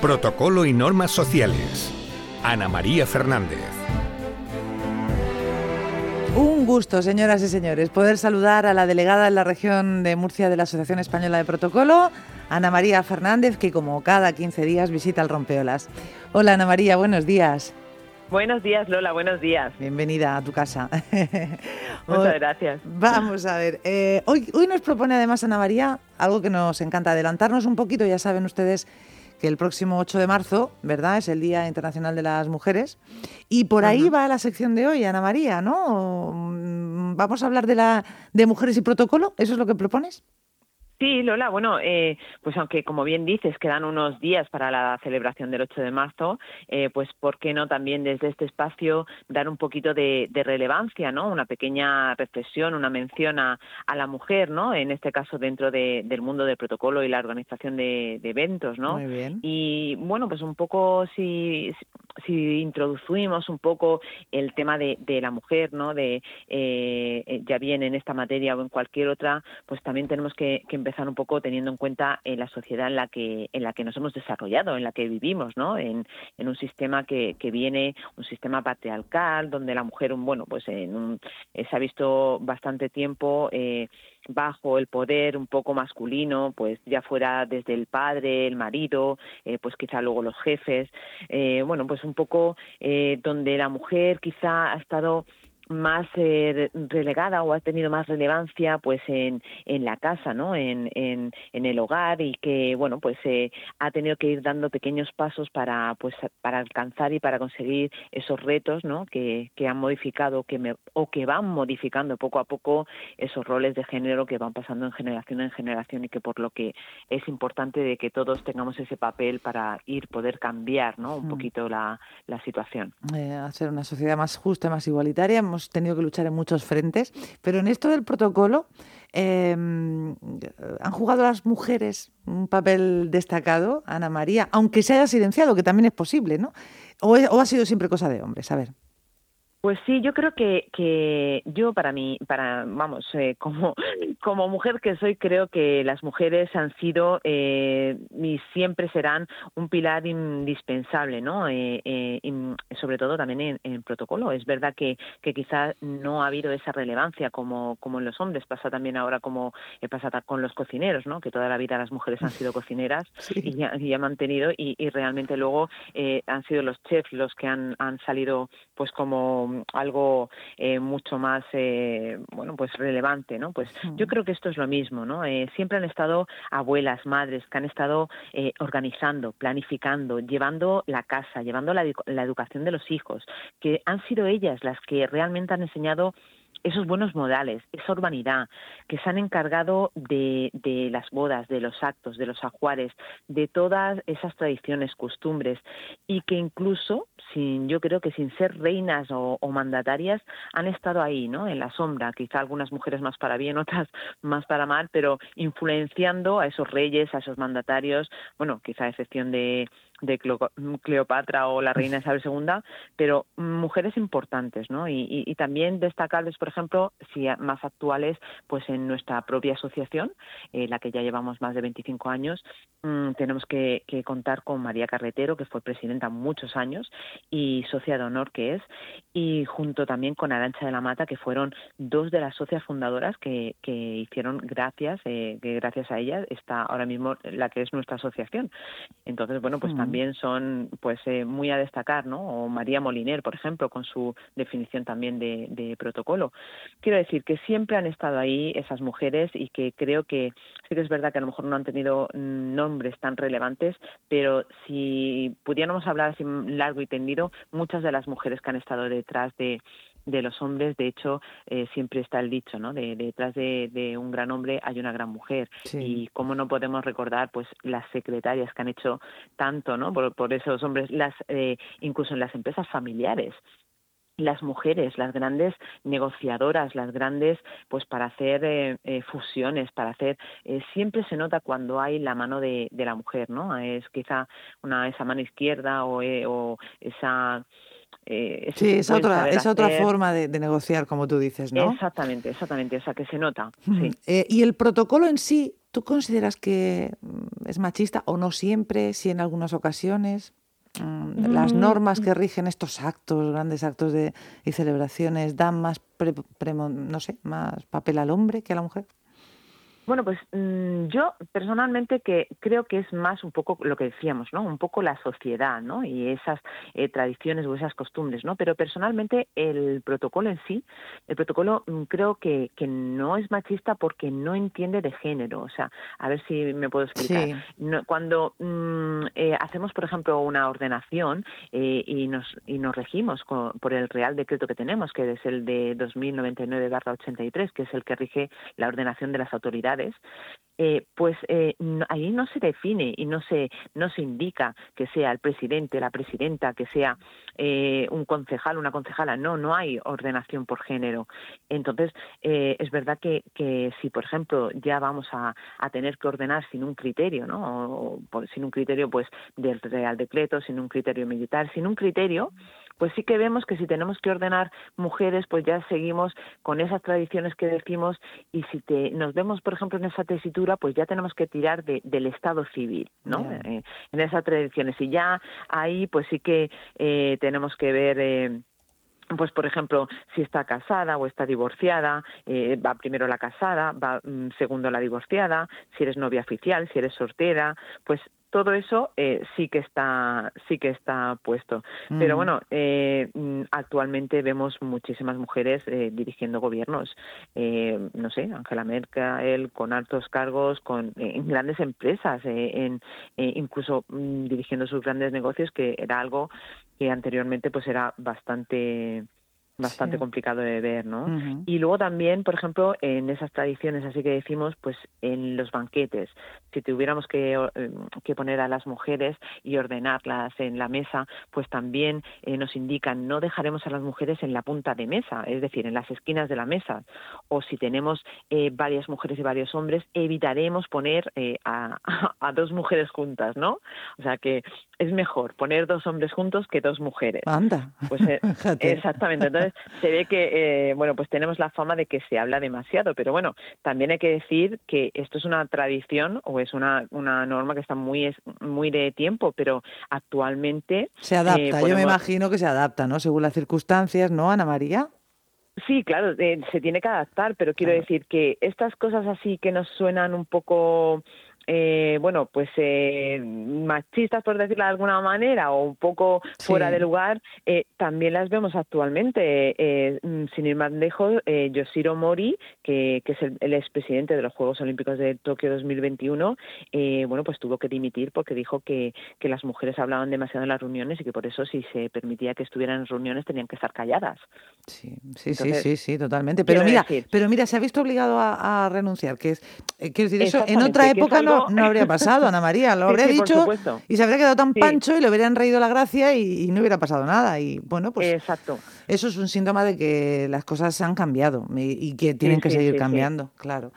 Protocolo y normas sociales. Ana María Fernández. Un gusto, señoras y señores, poder saludar a la delegada en la región de Murcia de la Asociación Española de Protocolo, Ana María Fernández, que como cada 15 días visita el Rompeolas. Hola Ana María, buenos días. Buenos días, Lola, buenos días. Bienvenida a tu casa. Muchas gracias. Vamos a ver, eh, hoy, hoy nos propone además Ana María algo que nos encanta, adelantarnos un poquito, ya saben ustedes que el próximo 8 de marzo, ¿verdad? Es el Día Internacional de las Mujeres. Y por ahí va la sección de hoy, Ana María, ¿no? Mm, vamos a hablar de, la, de mujeres y protocolo, ¿eso es lo que propones? Sí, Lola, bueno, eh, pues aunque como bien dices quedan unos días para la celebración del 8 de marzo, eh, pues por qué no también desde este espacio dar un poquito de, relevancia, ¿no? Una pequeña reflexión, una mención a, la mujer, ¿no? En este caso dentro del mundo del protocolo y la organización de, eventos, ¿no? Muy bien. Y bueno, pues un poco si, si introducimos un poco el tema de, la mujer, ¿no? De eh, ya bien en esta materia o en cualquier otra, pues también tenemos que, que empezar un poco teniendo en cuenta en la sociedad en la que en la que nos hemos desarrollado, en la que vivimos, ¿no? En, un sistema que, que viene, un sistema patriarcal, donde la mujer, bueno, pues en eh, se ha visto bastante tiempo eh, bajo el poder un poco masculino, pues ya fuera desde el padre, el marido, eh, pues quizá luego los jefes, bueno, pues un poco donde la mujer quizá ha estado más eh, relegada o ha tenido más relevancia pues en, en la casa no en, en, en el hogar y que bueno pues eh, ha tenido que ir dando pequeños pasos para pues para alcanzar y para conseguir esos retos no que, que han modificado que me, o que van modificando poco a poco esos roles de género que van pasando en generación en generación y que por lo que es importante de que todos tengamos ese papel para ir poder cambiar no un mm. poquito la, la situación. Eh, hacer una sociedad más justa más igualitaria tenido que luchar en muchos frentes, pero en esto del protocolo, em, ¿han jugado las mujeres un papel destacado, Ana María? Aunque se haya silenciado, que también es posible, ¿no? ¿O, o ha sido siempre cosa de hombres? A ver. Pues sí, yo creo que, que yo para mí, para vamos, eh, como como mujer que soy, creo que las mujeres han sido eh, y siempre serán un pilar indispensable, ¿no? Eh, eh sobre todo también en, en, protocolo. Es verdad que, que quizás no ha habido esa relevancia como como en los hombres. Pasa también ahora como pasa con los cocineros, ¿no? Que toda la vida las mujeres han sido cocineras y, ya, y han mantenido y, y realmente luego han sido los chefs los que han han salido pues como algo eh, mucho más eh, bueno pues relevante no pues yo creo que esto es lo mismo no eh, siempre han estado abuelas madres que han estado organizando planificando llevando la casa llevando la, la educación de los hijos que han sido ellas las que realmente han enseñado esos buenos modales, esa urbanidad, que se han encargado de, de, las bodas, de los actos, de los ajuares, de todas esas tradiciones, costumbres, y que incluso, sin, yo creo que sin ser reinas o, mandatarias, han estado ahí, ¿no? En la sombra, quizá algunas mujeres más para bien, otras más para mal, pero influenciando a esos reyes, a esos mandatarios, bueno, quizá a excepción de, de Cleopatra o la reina Isabel II, pero mujeres importantes, ¿no? Y, y, también destacables, por ejemplo, si más actuales, pues en nuestra propia asociación, eh, la que ya llevamos más de 25 años, mm, tenemos que, que, contar con María Carretero, que fue presidenta muchos años y socia de honor que es, y junto también con Arancha de la Mata, que fueron dos de las socias fundadoras que, que hicieron gracias, eh, que gracias a ellas está ahora mismo la que es nuestra asociación. Entonces, bueno, pues también también son pues eh, muy a destacar, ¿no? O María Moliner, por ejemplo, con su definición también de, protocolo. Quiero decir que siempre han estado ahí esas mujeres y que creo que sí que es verdad que a lo mejor no han tenido nombres tan relevantes, pero si pudiéramos hablar así largo y tendido, muchas de las mujeres que han estado detrás de de los hombres, de hecho, eh, siempre está el dicho, ¿no? De, detrás de, un gran hombre hay una gran mujer. Y cómo no podemos recordar, pues, las secretarias que han hecho tanto, ¿no? Por, esos hombres, las, eh, incluso en las empresas familiares las mujeres, las grandes negociadoras, las grandes, pues para hacer eh, fusiones, para hacer, siempre se nota cuando hay la mano de, de, la mujer, ¿no? Es quizá una esa mano izquierda o, o esa eh, sí, es otra, es otra forma de, negociar, como tú dices, ¿no? Exactamente, exactamente, o sea, que se nota. Eh, y el protocolo en sí, ¿Tú consideras que mm, es machista o no siempre, si en algunas ocasiones? Mm, las Mm, normas que rigen estos actos, grandes actos de, y celebraciones, dan más, pre- premo- no sé, más papel al hombre que a la mujer. Bueno, pues mm, yo personalmente que creo que es más un poco lo que decíamos, ¿no? Un poco la sociedad, ¿no? Y esas eh, tradiciones o esas costumbres, ¿no? Pero personalmente el protocolo en sí, el protocolo mm, creo que, que no es machista porque no entiende de género. O sea, a ver si me puedo explicar. Sí. No- cuando mm, eh, hacemos, por ejemplo, una ordenación eh, y, nos, y nos regimos co- por el Real Decreto que tenemos, que es el de 2099-83, que es el que rige la ordenación de las autoridades, eh, pues eh, no- ahí no se define y no se no se indica que sea el presidente, la presidenta, que sea eh, un concejal, una concejala. No, no hay ordenación por género. Entonces eh, es verdad que, que si, por ejemplo, ya vamos a, a tener que ordenar sin un criterio, ¿no? O, sin un criterio, pues del Real Decreto, sin un criterio militar, sin un criterio, pues sí que vemos que si tenemos que ordenar mujeres, pues ya seguimos con esas tradiciones que decimos y si te, nos vemos, por ejemplo, en esa tesitura, pues ya tenemos que tirar de- del Estado civil, ¿no? Eh, en esas tradiciones. Y ya ahí, pues sí que eh, tenemos que ver... Eh, pues por ejemplo, si está casada o está divorciada, eh, va primero la casada, va mm, segundo la divorciada, si eres novia oficial, si eres soltera, pues todo eso eh, sí que está sí que está puesto. Pero bueno, eh, actualmente vemos muchísimas mujeres eh, dirigiendo gobiernos. Eh, no sé, Angela Merkel con altos cargos, con eh, en grandes empresas, eh, en incluso mm, dirigiendo sus grandes negocios, que era algo que anteriormente pues era bastante bastante Sí. complicado de ver, ¿no? Y luego también, por ejemplo, en esas tradiciones, así que decimos, pues en los banquetes, si tuviéramos que, eh, que poner a las mujeres y ordenarlas en la mesa, pues también eh, nos indican no dejaremos a las mujeres en la punta de mesa, es decir, en las esquinas de la mesa. O si tenemos eh, varias mujeres y varios hombres, evitaremos poner eh, a, a dos mujeres juntas, ¿no? O sea que es mejor poner dos hombres juntos que dos mujeres. Anda. Pues eh, exactamente. Entonces se ve que, eh, bueno, pues tenemos la fama de que se habla demasiado, pero bueno, también hay que decir que esto es una tradición o es una, una norma que está muy, es- muy de tiempo, pero actualmente Se adapta, eh, yo me imagino que se adapta, ¿no? Según las circunstancias, ¿no, Ana María? Sí, claro, eh, se tiene que adaptar, pero quiero Claro. decir que estas cosas así que nos suenan un poco, eh, bueno, pues eh, machistas, por decirlo de alguna manera, o un poco fuera de lugar, eh, también las vemos actualmente. Eh, mm, sin ir más lejos, eh, Yoshiro Mori, que, que es el, el expresidente de los Juegos Olímpicos de Tokio 2021, eh, bueno, pues tuvo que dimitir porque dijo que, que las mujeres hablaban demasiado en las reuniones y que por eso si se permitía que estuvieran en reuniones tenían que estar calladas. Sí, sí, Entonces, sí, sí, sí, totalmente. Pero mira, decir- pero mira, se ha visto obligado a, a renunciar, que es, quiero decir, eso en otra época no, no habría pasado, Ana María, lo Sí, habría sí, dicho y se habría quedado tan Sí. pancho y le hubieran reído la gracia y, y no hubiera pasado nada. Y bueno, pues Exacto. eso es un síntoma de que las cosas han cambiado y, y que tienen que seguir cambiando, claro.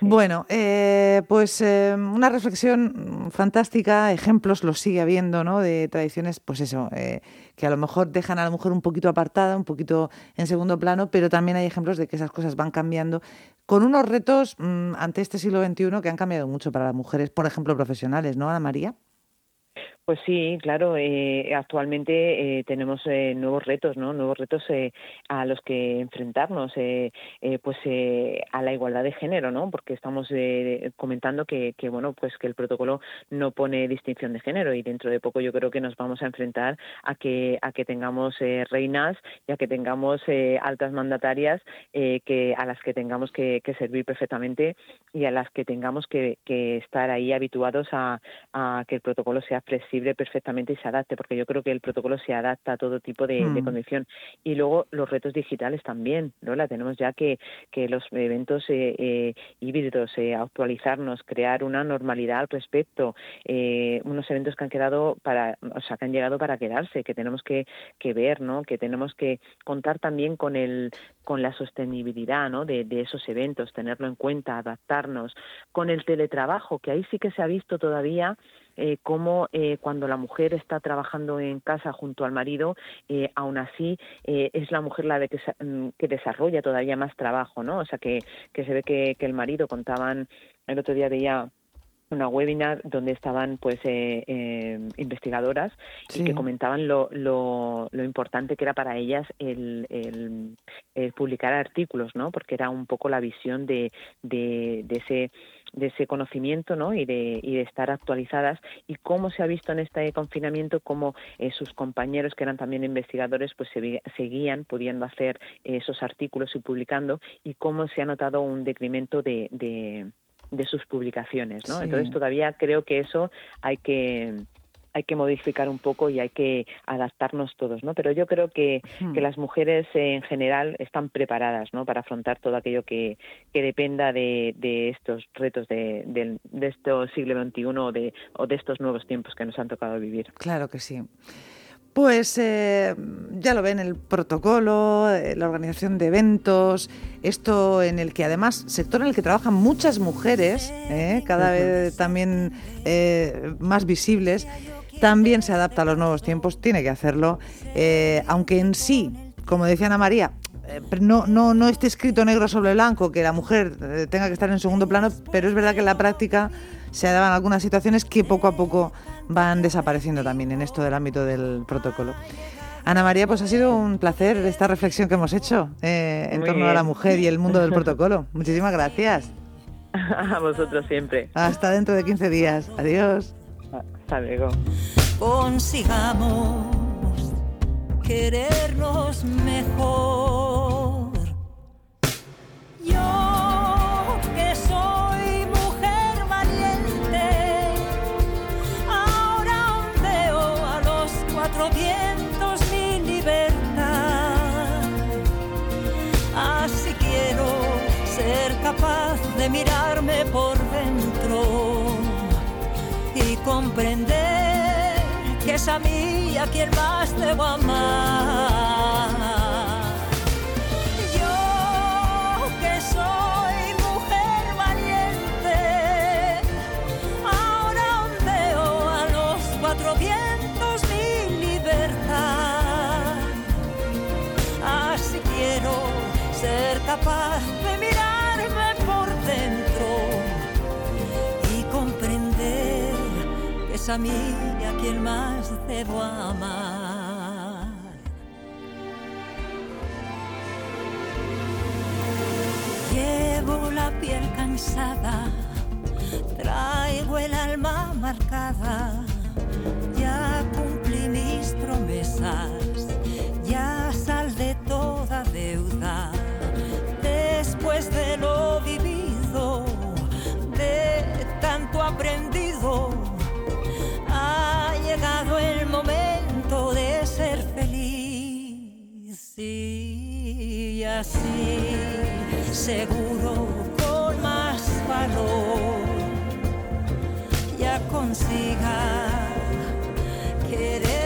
Bueno, eh, pues eh, una reflexión fantástica, ejemplos los sigue habiendo, ¿no? De tradiciones, pues eso, eh, que a lo mejor dejan a la mujer un poquito apartada, un poquito en segundo plano, pero también hay ejemplos de que esas cosas van cambiando con unos retos mm, ante este siglo XXI que han cambiado mucho para las mujeres, por ejemplo, profesionales, ¿no, Ana María? Pues sí, claro. eh, actualmente eh, tenemos eh, nuevos retos, ¿no? Nuevos retos eh, a los que enfrentarnos, eh, eh, pues a la igualdad de género, ¿no? Porque estamos comentando que, que, bueno, pues que el protocolo no pone distinción de género y dentro de poco yo creo que nos vamos a enfrentar a que a que tengamos reinas y a que tengamos altas mandatarias que a las que tengamos que, que servir perfectamente y a las que tengamos que, que estar ahí habituados a, a que el protocolo sea flexible perfectamente y se adapte, porque yo creo que el protocolo se adapta a todo tipo de, de Mm. condición. Y luego los retos digitales también, Lola, tenemos ya que, que los eventos eh, eh, híbridos, eh, actualizarnos, crear una normalidad al respecto, eh, unos eventos que han quedado para, o sea, que han llegado para quedarse, que tenemos que, que ver, ¿no? Que tenemos que contar también con el con la sostenibilidad ¿no? de, de esos eventos, tenerlo en cuenta, adaptarnos, con el teletrabajo, que ahí sí que se ha visto todavía eh, cómo eh, cuando la mujer está trabajando en casa junto al marido, eh, aún así eh, es la mujer la de que, mm, que, desarrolla todavía más trabajo, ¿no? O sea, que, que se ve que, que el marido contaban, el otro día veía una webinar donde estaban pues eh, eh, investigadoras sí. y que comentaban lo, lo, lo, importante que era para ellas el, el, el, publicar artículos, ¿no? Porque era un poco la visión de, de, de ese de ese conocimiento ¿no? y, de, y de estar actualizadas y cómo se ha visto en este confinamiento cómo eh, sus compañeros que eran también investigadores pues se, seguían pudiendo hacer esos artículos y publicando y cómo se ha notado un decremento de, de de sus publicaciones, ¿no? Sí. Entonces todavía creo que eso hay que hay que modificar un poco y hay que adaptarnos todos, ¿no? Pero yo creo que, hmm. que las mujeres en general están preparadas, ¿no? Para afrontar todo aquello que, que dependa de, de estos retos de, de, de este siglo XXI o de, o de estos nuevos tiempos que nos han tocado vivir. Claro que sí. Pues eh, ya lo ven, el protocolo, eh, la organización de eventos, esto en el que además, sector en el que trabajan muchas mujeres, eh, cada vez también eh, más visibles, también se adapta a los nuevos tiempos, tiene que hacerlo, eh, aunque en sí, como decía Ana María, no, no, no esté escrito negro sobre blanco que la mujer tenga que estar en segundo plano, pero es verdad que en la práctica se daban algunas situaciones que poco a poco van desapareciendo también en esto del ámbito del protocolo. Ana María, pues ha sido un placer esta reflexión que hemos hecho eh, en Muy torno bien. a la mujer y el mundo del protocolo. Muchísimas gracias. A vosotros siempre. Hasta dentro de 15 días. Adiós. Hasta. Consigamos querernos mejor. Yo que soy mujer valiente, ahora veo a los cuatro vientos mi libertad. Así quiero ser capaz de mirarme por dentro comprender que es a mí a quien más debo amar. A mí a quien más debo amar. Llevo la piel cansada, traigo el alma marcada, así seguro con más valor. Ya consiga quererme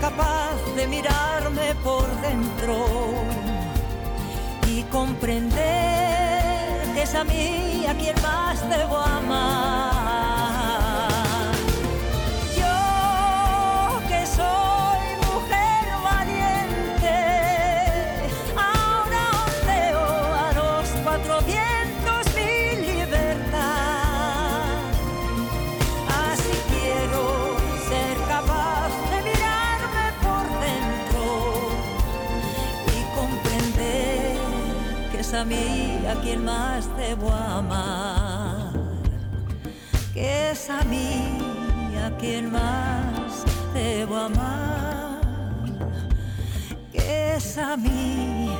capaz de mirarme por dentro y comprender que es a mí a quien más debo amar. Es a mí a quien más debo amar. Que es a mí a quien más debo amar. Que es a mí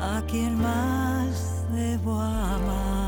a quien más debo amar.